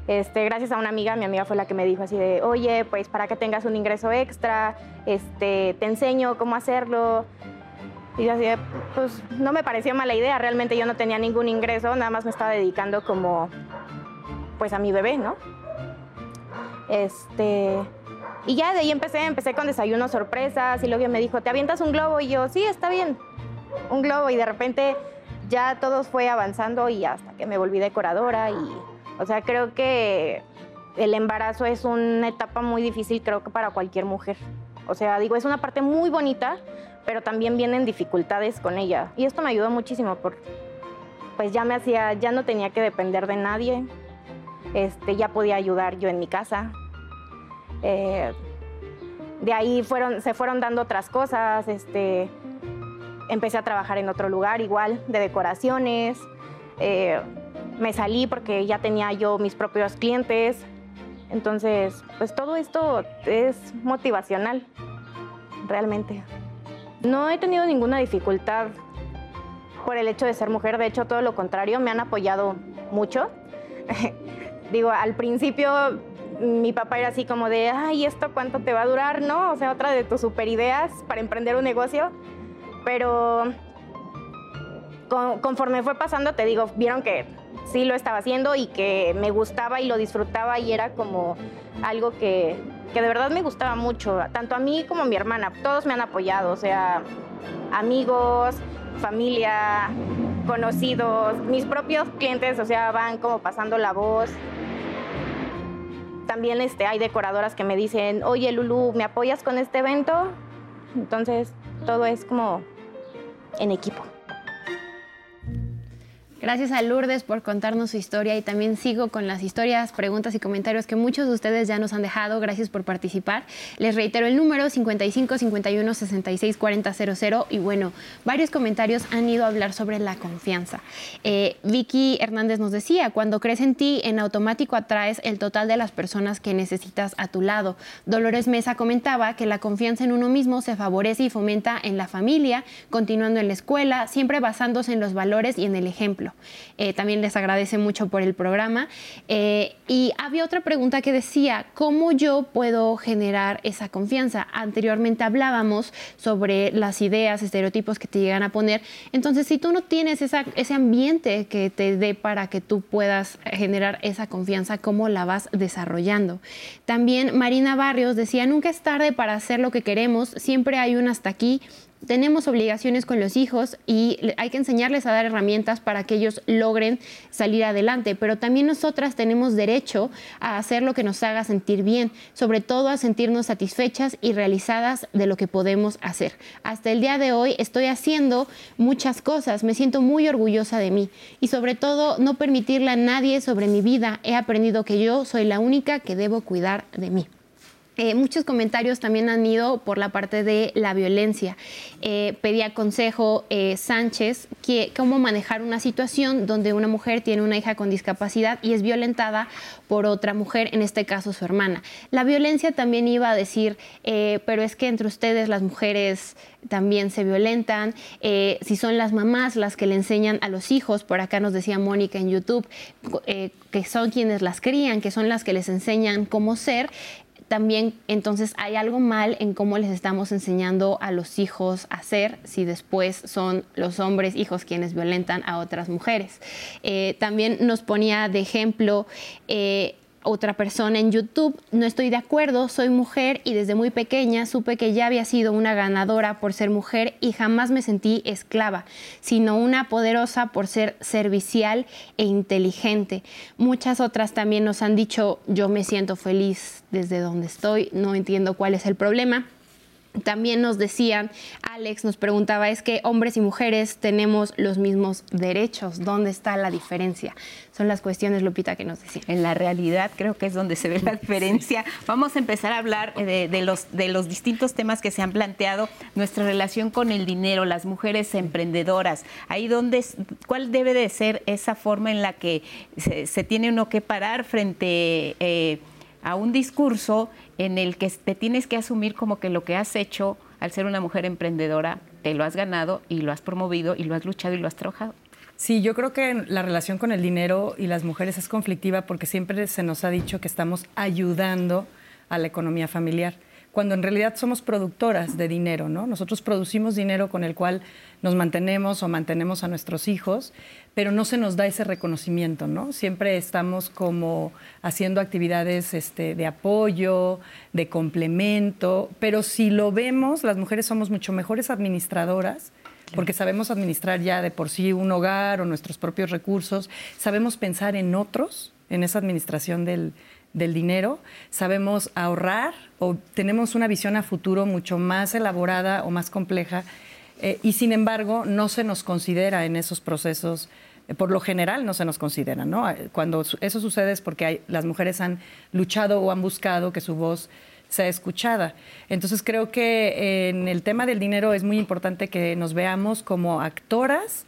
este, gracias a una amiga, mi amiga fue la que me dijo así de, oye, pues para que tengas un ingreso extra, este, te enseño cómo hacerlo. Y yo así, pues no me pareció mala idea, realmente yo no tenía ningún ingreso, nada más me estaba dedicando como, pues a mi bebé, ¿no? Este, y ya de ahí empecé, empecé con desayunos sorpresas y luego me dijo, ¿te avientas un globo? Y yo, sí, está bien, un globo. Y de repente ya todo fue avanzando y hasta que me volví decoradora y, o sea, creo que el embarazo es una etapa muy difícil, creo que para cualquier mujer. O sea, digo, es una parte muy bonita, pero también vienen dificultades con ella. Y esto me ayudó muchísimo porque pues ya me hacía, ya no tenía que depender de nadie. Este, ya podía ayudar yo en mi casa. Eh, de ahí fueron, se fueron dando otras cosas. Este, empecé a trabajar en otro lugar igual, de decoraciones. Eh, me salí porque ya tenía yo mis propios clientes. Entonces, pues todo esto es motivacional, realmente. No he tenido ninguna dificultad por el hecho de ser mujer, de hecho todo lo contrario, me han apoyado mucho. Digo, al principio mi papá era así como de, ay, ¿esto cuánto te va a durar? ¿No? O sea, otra de tus super ideas para emprender un negocio. Pero conforme fue pasando, te digo, vieron que sí lo estaba haciendo y que me gustaba y lo disfrutaba y era como algo que, que de verdad me gustaba mucho, tanto a mí como a mi hermana. Todos me han apoyado, o sea, amigos, familia, conocidos, mis propios clientes, o sea, van como pasando la voz. También este, hay decoradoras que me dicen, oye Lulu, ¿me apoyas con este evento? Entonces, todo es como en equipo. Gracias a Lourdes por contarnos su historia y también sigo con las historias, preguntas y comentarios que muchos de ustedes ya nos han dejado. Gracias por participar. Les reitero el número 55 51 66 40 00 y bueno, varios comentarios han ido a hablar sobre la confianza. Eh, Vicky Hernández nos decía, cuando crees en ti, en automático atraes el total de las personas que necesitas a tu lado. Dolores Mesa comentaba que la confianza en uno mismo se favorece y fomenta en la familia, continuando en la escuela, siempre basándose en los valores y en el ejemplo. Eh, también les agradece mucho por el programa. Eh, y había otra pregunta que decía, ¿cómo yo puedo generar esa confianza? Anteriormente hablábamos sobre las ideas, estereotipos que te llegan a poner. Entonces, si tú no tienes ese ambiente que te dé para que tú puedas generar esa confianza, ¿cómo la vas desarrollando? También Marina Barrios decía, nunca es tarde para hacer lo que queremos, siempre hay un hasta aquí tenemos obligaciones con los hijos y hay que enseñarles a dar herramientas para que ellos logren salir adelante, pero también nosotras tenemos derecho a hacer lo que nos haga sentir bien, sobre todo a sentirnos satisfechas y realizadas de lo que podemos hacer. Hasta el día de hoy estoy haciendo muchas cosas, me siento muy orgullosa de mí y sobre todo no permitirle a nadie sobre mi vida. He aprendido que yo soy la única que debo cuidar de mí. Eh, muchos comentarios también han ido por la parte de la violencia. Eh, pedía consejo eh, Sánchez que cómo manejar una situación donde una mujer tiene una hija con discapacidad y es violentada por otra mujer, en este caso su hermana. La violencia también iba a decir, pero es que entre ustedes las mujeres también se violentan, si son las mamás las que le enseñan a los hijos, por acá nos decía Mónica en YouTube, que son quienes las crían, que son las que les enseñan cómo ser, también entonces hay algo mal en cómo les estamos enseñando a los hijos a ser si después son los hombres hijos quienes violentan a otras mujeres. Eh, también nos ponía de ejemplo eh, otra persona en YouTube, no estoy de acuerdo, soy mujer y desde muy pequeña supe que ya había sido una ganadora por ser mujer y jamás me sentí esclava, sino una poderosa por ser servicial e inteligente. Muchas otras también nos han dicho, yo me siento feliz desde donde estoy, no entiendo cuál es el problema. También nos decían, Alex nos preguntaba, es que hombres y mujeres tenemos los mismos derechos, ¿dónde está la diferencia? Son las cuestiones, Lupita, que nos decían. En la realidad creo que es donde se ve la diferencia. Vamos a empezar a hablar de, los, de los distintos temas que se han planteado, nuestra relación con el dinero, las mujeres emprendedoras, ahí donde, cuál debe de ser esa forma en la que se, tiene uno que parar frente... Eh, a un discurso en el que te tienes que asumir como que lo que has hecho al ser una mujer emprendedora, te lo has ganado y lo has promovido y lo has luchado y lo has trabajado. Sí, yo creo que la relación con el dinero y las mujeres es conflictiva porque siempre se nos ha dicho que estamos ayudando a la economía familiar cuando en realidad somos productoras de dinero, ¿no? Nosotros producimos dinero con el cual nos mantenemos o mantenemos a nuestros hijos, pero no se nos da ese reconocimiento, ¿no? Siempre estamos como haciendo actividades este, de apoyo, de complemento, pero si lo vemos, las mujeres somos mucho mejores administradoras porque sabemos administrar ya de por sí un hogar o nuestros propios recursos, sabemos pensar en otros, en esa administración del, dinero, sabemos ahorrar o tenemos una visión a futuro mucho más elaborada o más compleja eh, y sin embargo no se nos considera en esos procesos eh, por lo general no se nos considera, ¿no? Cuando eso sucede es porque las mujeres han luchado o han buscado que su voz sea escuchada. Entonces creo que en el tema del dinero es muy importante que nos veamos como actoras,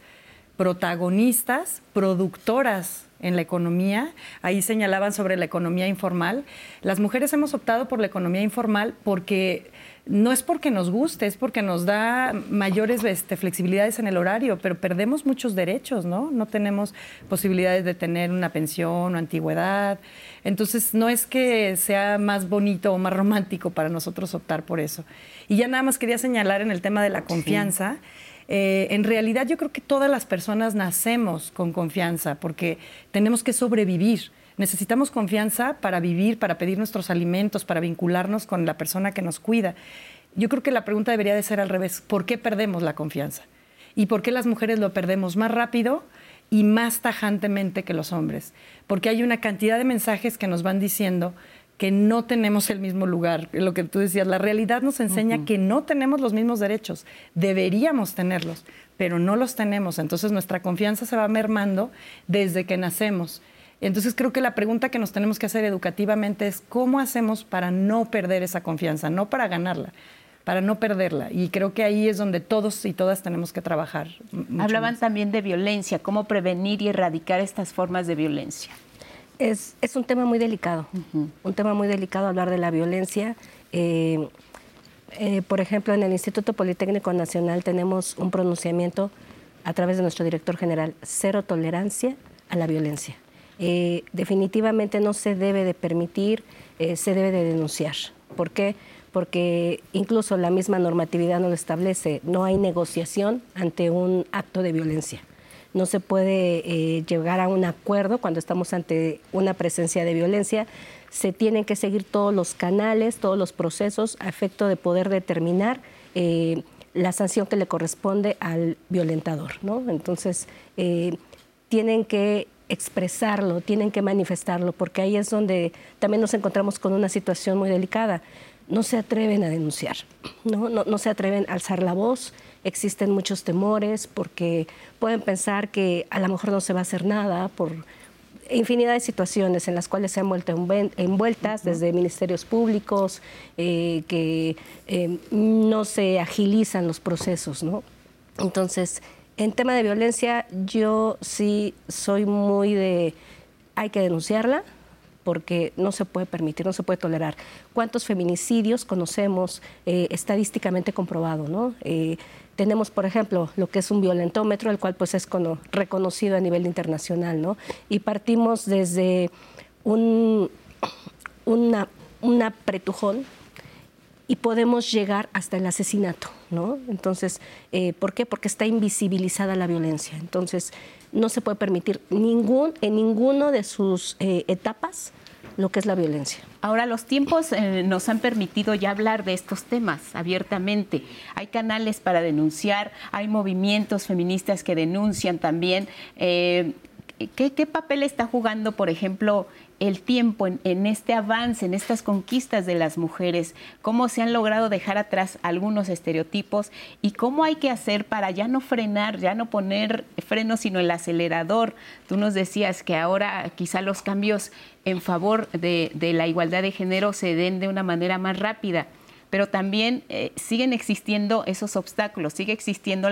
protagonistas, productoras en la economía. Ahí señalaban sobre la economía informal. Las mujeres hemos optado por la economía informal porque no es porque nos guste, es porque nos da mayores este, flexibilidades en el horario, pero perdemos muchos derechos, ¿no? No tenemos posibilidades de tener una pensión o antigüedad. Entonces, no es que sea más bonito o más romántico para nosotros optar por eso. Y ya nada más quería señalar en el tema de la confianza. Eh, en realidad yo creo que todas las personas nacemos con confianza porque tenemos que sobrevivir. Necesitamos confianza para vivir, para pedir nuestros alimentos, para vincularnos con la persona que nos cuida. Yo creo que la pregunta debería de ser al revés. ¿Por qué perdemos la confianza? ¿Y por qué las mujeres lo perdemos más rápido y más tajantemente que los hombres? Porque hay una cantidad de mensajes que nos van diciendo que no tenemos el mismo lugar. Lo que tú decías, la realidad nos enseña que no tenemos los mismos derechos. Deberíamos tenerlos, pero no los tenemos. Entonces nuestra confianza se va mermando desde que nacemos. Entonces creo que la pregunta que nos tenemos que hacer educativamente es cómo hacemos para no perder esa confianza, no para ganarla, para no perderla. Y creo que ahí es donde todos y todas tenemos que trabajar. Hablaban también de violencia, cómo prevenir y erradicar estas formas de violencia. Es, un tema muy delicado, un tema muy delicado hablar de la violencia. Eh, eh, por ejemplo, en el Instituto Politécnico Nacional tenemos un pronunciamiento a través de nuestro director general, cero tolerancia a la violencia. Eh, definitivamente no se debe de permitir, se debe de denunciar. ¿Por qué? Porque incluso la misma normatividad no lo establece. No hay negociación ante un acto de violencia. No se puede eh, llegar a un acuerdo cuando estamos ante una presencia de violencia. Se tienen que seguir todos los canales, todos los procesos a efecto de poder determinar la sanción que le corresponde al violentador. ¿no? Entonces, tienen que expresarlo, tienen que manifestarlo, porque ahí es donde también nos encontramos con una situación muy delicada. No se atreven a denunciar, no, no, se atreven a alzar la voz, existen muchos temores porque pueden pensar que a lo mejor no se va a hacer nada por infinidad de situaciones en las cuales se han vuelto envueltas desde ministerios públicos, eh, que eh, no se agilizan los procesos, ¿no? Entonces, en tema de violencia, yo sí soy muy de, hay que denunciarla porque no se puede permitir, no se puede tolerar. ¿Cuántos feminicidios conocemos eh, estadísticamente comprobado? ¿no? Eh, tenemos, por ejemplo, lo que es un violentómetro, el cual pues es reconocido a nivel internacional, ¿no? Y partimos desde un, una, una pretujón y podemos llegar hasta el asesinato, ¿no? Entonces, eh, ¿por qué? Porque está invisibilizada la violencia. Entonces, no se puede permitir ningún, en ninguno de sus eh, etapas lo que es la violencia. Ahora, los tiempos eh, nos han permitido ya hablar de estos temas abiertamente. Hay canales para denunciar, hay movimientos feministas que denuncian también. ¿qué, papel está jugando, por ejemplo, el tiempo en, este avance, en estas conquistas de las mujeres? ¿Cómo se han logrado dejar atrás algunos estereotipos? ¿Y cómo hay que hacer para ya no frenar, ya no poner freno, sino el acelerador? Tú nos decías que ahora quizá los cambios en favor de la igualdad de género se den de una manera más rápida pero también eh, siguen existiendo esos obstáculos, sigue existiendo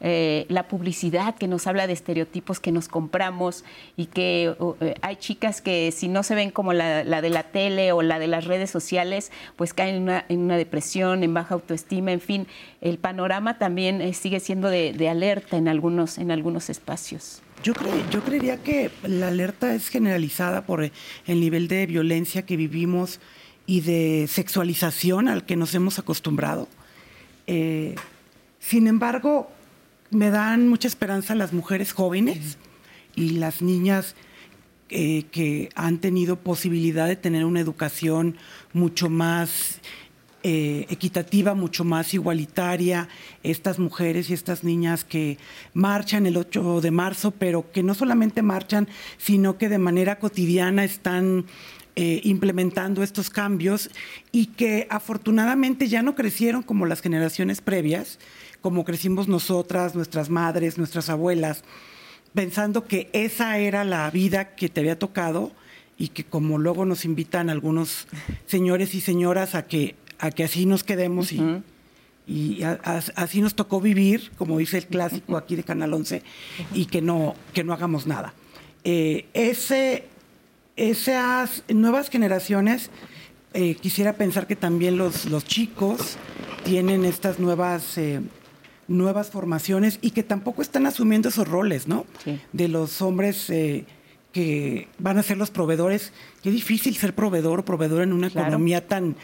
eh, la, publicidad que nos habla de estereotipos que nos compramos y que eh, hay chicas que si no se ven como la, de la tele o la de las redes sociales, pues caen en una, depresión, en baja autoestima, en fin, el panorama también sigue siendo de, alerta en algunos, en algunos espacios. Yo, yo creería que la alerta es generalizada por el nivel de violencia que vivimos y de sexualización al que nos hemos acostumbrado. Eh, sin embargo, me dan mucha esperanza las mujeres jóvenes y las niñas eh, que han tenido posibilidad de tener una educación mucho más eh, equitativa, mucho más igualitaria, estas mujeres y estas niñas que marchan el 8 de marzo, pero que no solamente marchan, sino que de manera cotidiana están eh, implementando estos cambios y que afortunadamente ya no crecieron como las generaciones previas, como crecimos nosotras, nuestras madres, nuestras abuelas, pensando que esa era la vida que te había tocado y que como luego nos invitan algunos señores y señoras a que a que así nos quedemos y, así nos tocó vivir, como dice el clásico aquí de Canal 11, y que no, que no hagamos nada. Eh, ese, esas nuevas generaciones, eh, quisiera pensar que también los, los chicos tienen estas nuevas... Eh, nuevas formaciones y que tampoco están asumiendo esos roles, ¿no? De los hombres que van a ser los proveedores. Qué difícil ser proveedor o proveedor en una economía tan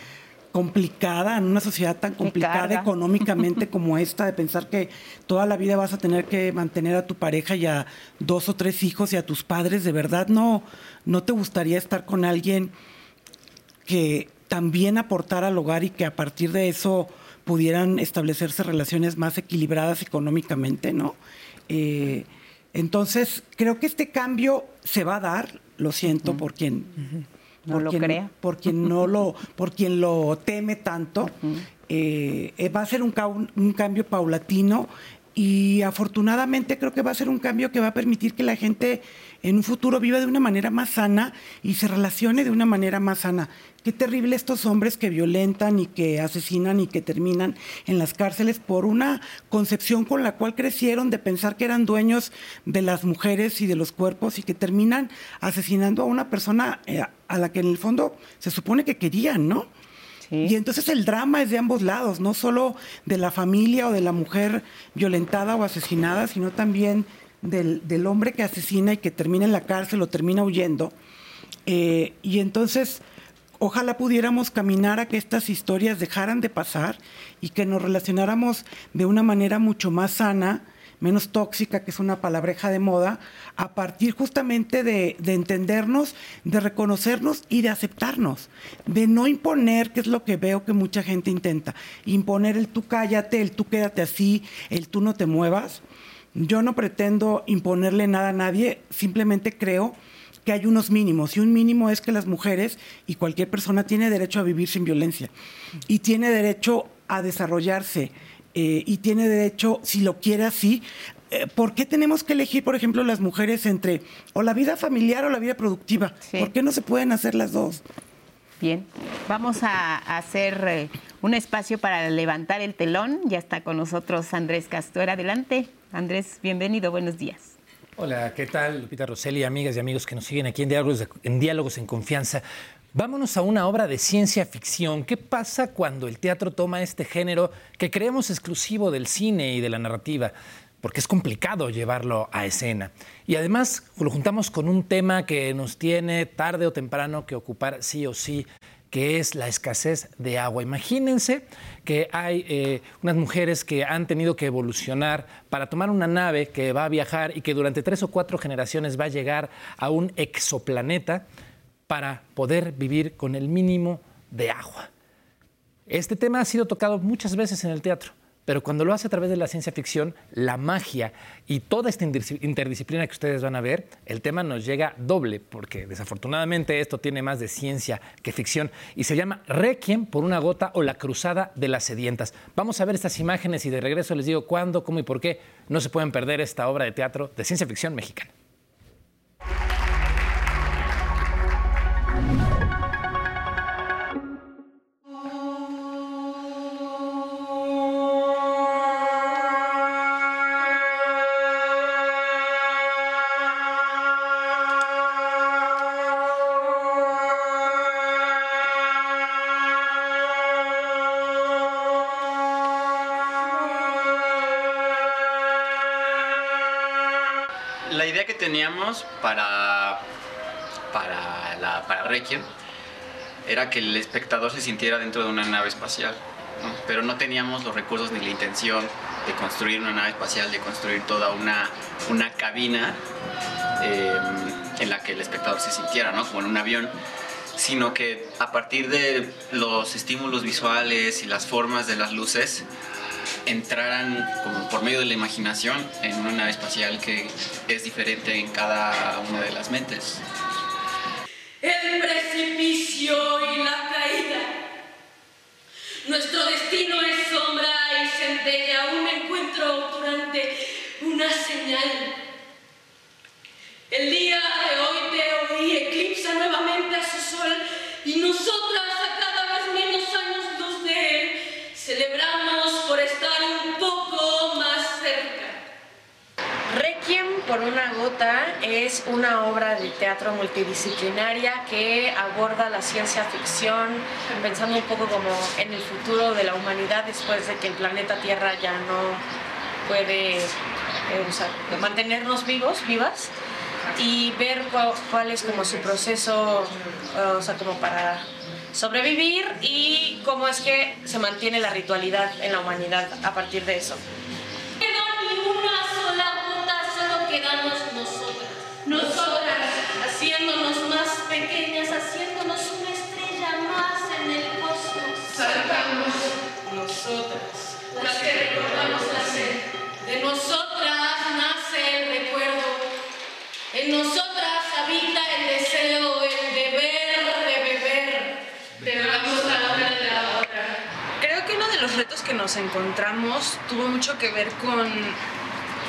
complicada, en una sociedad tan complicada económicamente como esta, de pensar que toda la vida vas a tener que mantener a tu pareja y a dos o tres hijos y a tus padres, de verdad no, no te gustaría estar con alguien que también aportara al hogar y que a partir de eso pudieran establecerse relaciones más equilibradas económicamente, ¿no? Eh, entonces, creo que este cambio se va a dar, lo siento por quien no lo crea. Por quien, no lo, por quien lo teme tanto. Eh, eh, va a ser un, un cambio paulatino y afortunadamente creo que va a ser un cambio que va a permitir que la gente en un futuro viva de una manera más sana y se relacione de una manera más sana. Qué terrible estos hombres que violentan y que asesinan y que terminan en las cárceles por una concepción con la cual crecieron de pensar que eran dueños de las mujeres y de los cuerpos y que terminan asesinando a una persona eh, a la que en el fondo se supone que querían, ¿no? Y entonces el drama es de ambos lados, no solo de la familia o de la mujer violentada o asesinada, sino también del, hombre que asesina y que termina en la cárcel o termina huyendo. Eh, y entonces, ojalá pudiéramos caminar a que estas historias dejaran de pasar y que nos relacionáramos de una manera mucho más sana menos tóxica, que es una palabreja de moda, a partir justamente de, entendernos, de reconocernos y de aceptarnos, de no imponer, que es lo que veo que mucha gente intenta, imponer el tú cállate, el tú quédate así, el tú no te muevas. Yo no pretendo imponerle nada a nadie, simplemente creo que hay unos mínimos y un mínimo es que las mujeres y cualquier persona tiene derecho a vivir sin violencia y tiene derecho a desarrollarse eh, y tiene derecho, si lo quiere así, eh, ¿por qué tenemos que elegir, por ejemplo, las mujeres entre o la vida familiar o la vida productiva? ¿Por qué no se pueden hacer las dos? Bien, vamos a hacer eh, un espacio para levantar el telón. Ya está con nosotros Andrés Castor. Adelante. Andrés, bienvenido, buenos días. Hola, ¿qué tal? Lupita Roseli, amigas y amigos que nos siguen aquí en Diálogos, en Diálogos en Confianza. Vámonos a una obra de ciencia ficción. ¿Qué pasa cuando el teatro toma este género que creemos exclusivo del cine y de la narrativa? Porque es complicado llevarlo a escena. Y además lo juntamos con un tema que nos tiene tarde o temprano que ocupar sí o sí, que es la escasez de agua. Imagínense que hay eh, unas mujeres que han tenido que evolucionar para tomar una nave que va a viajar y que durante tres o cuatro generaciones va a llegar a un exoplaneta para poder vivir con el mínimo de agua. Este tema ha sido tocado muchas veces en el teatro, pero cuando lo hace a través de la ciencia ficción, la magia y toda esta interdisciplina que ustedes van a ver, el tema nos llega doble, porque desafortunadamente esto tiene más de ciencia que ficción y se llama Requiem por una gota o la cruzada de las sedientas. Vamos a ver estas imágenes y de regreso les digo cuándo, cómo y por qué no se pueden perder esta obra de teatro de ciencia ficción mexicana. Para, para, la, para Requiem era que el espectador se sintiera dentro de una nave espacial, pero no teníamos los recursos ni la intención de construir una nave espacial, de construir toda una, una cabina em, en la que el espectador se sintiera, ¿no? como en un avión. sino que a partir de los estímulos visuales y las formas de las luces, entraran como por medio de la imaginación en una nave espacial que es diferente en cada una de las mentes. El precipicio y la caída. Nuestro destino es sombra y centella, un encuentro durante una señal. El día de hoy te oí eclipsa nuevamente a su sol y nosotras a cada vez menos años luz de él celebramos por estar un poco más cerca. Requiem por una gota es una obra de teatro multidisciplinaria que aborda la ciencia ficción pensando un poco como en el futuro de la humanidad después de que el planeta Tierra ya no puede eh, mantenernos vivos, vivas y ver cuál, es como su proceso, o sea, como para sobrevivir y cómo es que se mantiene la ritualidad en la humanidad a partir de eso. quedó ni una sola gota, solo quedamos nosotras. Nosotras, haciéndonos más pequeñas, haciéndonos una estrella más en el cosmos. Saltamos nosotras, las que recordamos la sed. De nosotras nace el recuerdo. En nosotras habita el deseo, el deber de beber. Bebamos la una de la otra. Creo que uno de los retos que nos encontramos tuvo mucho que ver con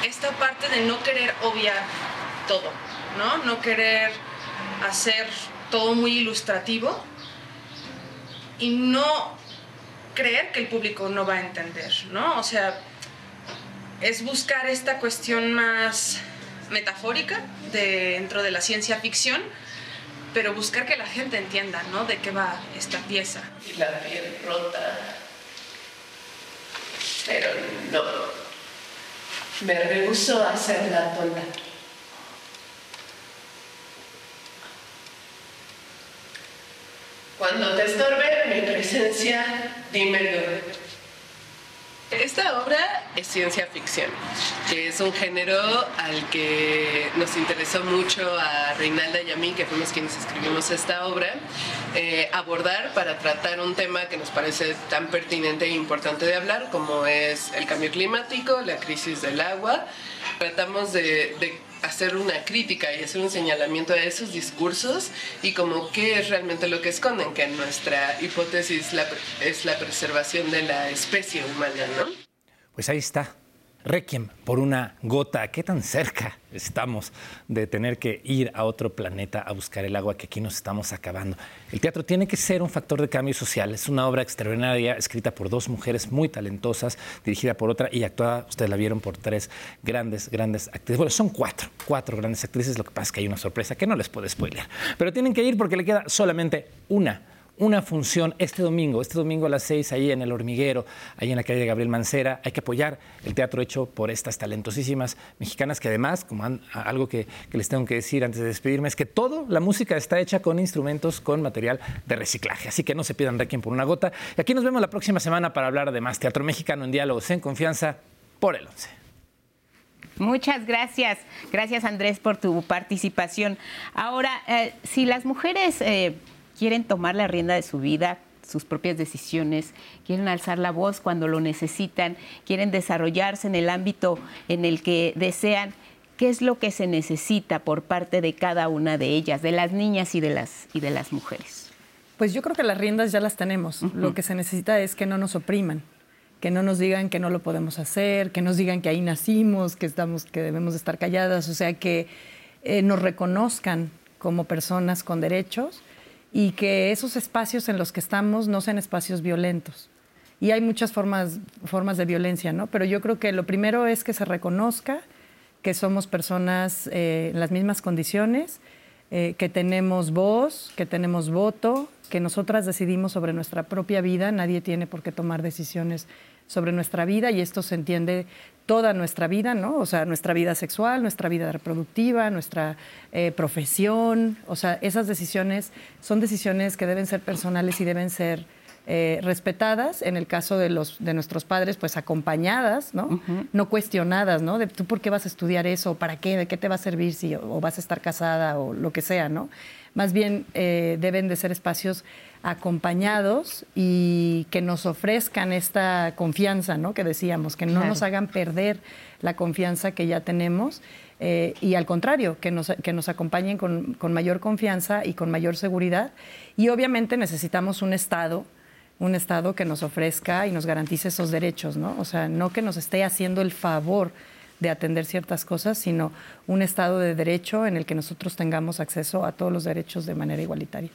esta parte de no querer obviar todo, ¿no? No querer hacer todo muy ilustrativo y no creer que el público no va a entender, ¿no? O sea, es buscar esta cuestión más metafórica de- dentro de la ciencia ficción, pero buscar que la gente entienda, ¿no? De qué va esta pieza. y la piel rota. Pero no. Me rehuso a hacer la tonta. Cuando te estorbe mi presencia, dímelo. Esta obra es ciencia ficción, que es un género al que nos interesó mucho a Reinalda y a mí, que fuimos quienes escribimos esta obra, eh, abordar para tratar un tema que nos parece tan pertinente e importante de hablar como es el cambio climático, la crisis del agua. Tratamos de, de hacer una crítica y hacer un señalamiento a esos discursos y como qué es realmente lo que esconden, que nuestra hipótesis es la preservación de la especie humana, ¿no? Pues ahí está. Requiem por una gota. ¿Qué tan cerca estamos de tener que ir a otro planeta a buscar el agua que aquí nos estamos acabando? El teatro tiene que ser un factor de cambio social. Es una obra extraordinaria escrita por dos mujeres muy talentosas, dirigida por otra y actuada, ustedes la vieron, por tres grandes, grandes actrices. Bueno, son cuatro, cuatro grandes actrices. Lo que pasa es que hay una sorpresa que no les puedo spoilear. Pero tienen que ir porque le queda solamente una una función este domingo, este domingo a las seis, ahí en el hormiguero, ahí en la calle de Gabriel Mancera. Hay que apoyar el teatro hecho por estas talentosísimas mexicanas que además, como han- algo que, les tengo que decir antes de despedirme, es que todo, la música está hecha con instrumentos, con material de reciclaje. Así que no se pidan Requiem por una gota. Y aquí nos vemos la próxima semana para hablar de más teatro mexicano en diálogos en confianza por el 11. Muchas gracias. Gracias Andrés por tu participación. Ahora, eh, si las mujeres eh, quieren tomar la rienda de su vida, sus propias decisiones, quieren alzar la voz cuando lo necesitan, quieren desarrollarse en el ámbito en el que desean, ¿qué es lo que se necesita por parte de cada una de ellas, de las niñas y de las, y de las mujeres? Pues yo creo que las riendas ya las tenemos. Lo que se necesita es que no nos opriman, que no nos digan que no lo podemos hacer, que nos digan que ahí nacimos, que estamos, que debemos de estar calladas, o sea, que eh, nos reconozcan como personas con derechos y que esos espacios en los que estamos no sean espacios violentos. Y hay muchas formas, formas de violencia, ¿no? Pero yo creo que lo primero es que se reconozca que somos personas eh, en las mismas condiciones, eh, que tenemos voz, que tenemos voto, que nosotras decidimos sobre nuestra propia vida, nadie tiene por qué tomar decisiones sobre nuestra vida y esto se entiende toda nuestra vida, ¿no? O sea, nuestra vida sexual, nuestra vida reproductiva, nuestra eh, profesión, o sea, esas decisiones son decisiones que deben ser personales y deben ser eh, respetadas, en el caso de, los, de nuestros padres, pues acompañadas, ¿no? No cuestionadas, ¿no? De tú por qué vas a estudiar eso, para qué, de qué te va a servir si o vas a estar casada o lo que sea, ¿no? Más bien eh, deben de ser espacios acompañados y que nos ofrezcan esta confianza, ¿no? Que decíamos, que no nos hagan perder la confianza que ya tenemos eh, y al contrario, que nos, que nos acompañen con, con mayor confianza y con mayor seguridad. Y obviamente necesitamos un Estado un Estado que nos ofrezca y nos garantice esos derechos, ¿no? O sea, no que nos esté haciendo el favor de atender ciertas cosas, sino un Estado de derecho en el que nosotros tengamos acceso a todos los derechos de manera igualitaria.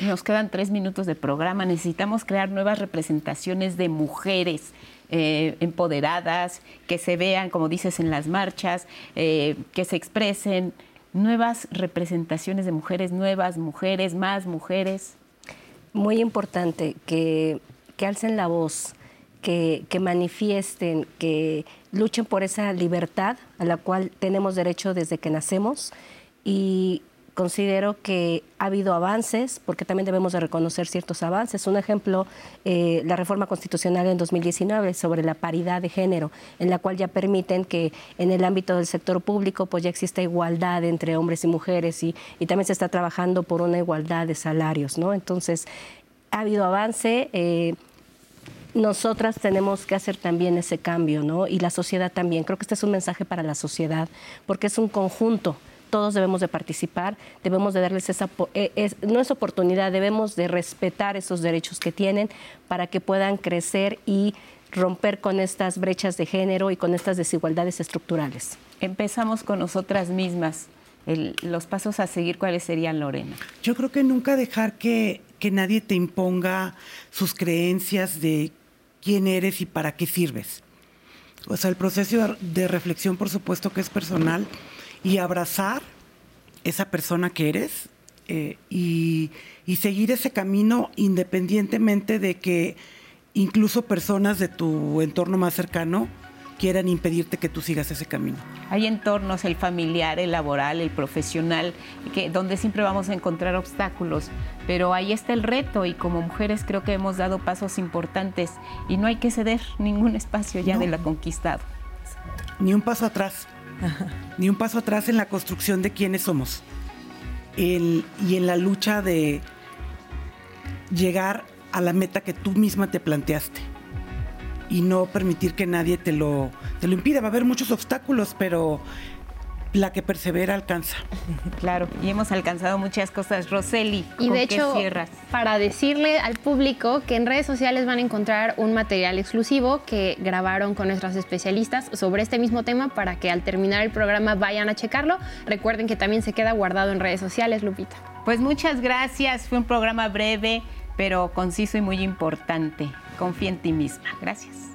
Nos quedan tres minutos de programa. Necesitamos crear nuevas representaciones de mujeres eh, empoderadas, que se vean, como dices, en las marchas, eh, que se expresen nuevas representaciones de mujeres, nuevas mujeres, más mujeres muy importante que, alcen la voz, que, manifiesten, que luchen por esa libertad a la cual tenemos derecho desde que nacemos. Y considero que ha habido avances, porque también debemos de reconocer ciertos avances. Un ejemplo, eh, la reforma constitucional en 2019 sobre la paridad de género, en la cual ya permiten que en el ámbito del sector público pues ya exista igualdad entre hombres y mujeres y, también se está trabajando por una igualdad de salarios, ¿no? Entonces, ha habido avance. Eh, nosotras tenemos que hacer también ese cambio, ¿no? Y la sociedad también. Creo que este es un mensaje para la sociedad, porque es un conjunto todos debemos de participar, debemos de darles esa, eh, no es oportunidad, debemos de respetar esos derechos que tienen para que puedan crecer y romper con estas brechas de género y con estas desigualdades estructurales. Empezamos con nosotras mismas. los pasos a seguir, ¿cuáles serían, Lorena? Yo creo que nunca dejar que, que nadie te imponga sus creencias de quién eres y para qué sirves. O sea, el proceso de reflexión, por supuesto que es personal, y abrazar esa persona que eres eh, y, seguir ese camino independientemente de que incluso personas de tu entorno más cercano quieran impedirte que tú sigas ese camino. Hay entornos, el familiar, el laboral, el profesional, que, donde siempre vamos a encontrar obstáculos, pero ahí está el reto y como mujeres creo que hemos dado pasos importantes y no hay que ceder ningún espacio ya de la conquistado. Ni un paso atrás ni un paso atrás en la construcción de quiénes somos y en la lucha de llegar a la meta que tú misma te planteaste y no permitir que nadie te lo, te lo impida. Va a haber muchos obstáculos, pero la que persevera alcanza. Claro, y hemos alcanzado muchas cosas. Roseli, y de hecho, para decirle al público que en redes sociales van a encontrar un material exclusivo que grabaron con nuestras especialistas sobre este mismo tema para que al terminar el programa vayan a checarlo. Recuerden que también se queda guardado en redes sociales, Lupita. Pues muchas gracias. Fue un programa breve, pero conciso y muy importante. Confía en ti misma. Gracias.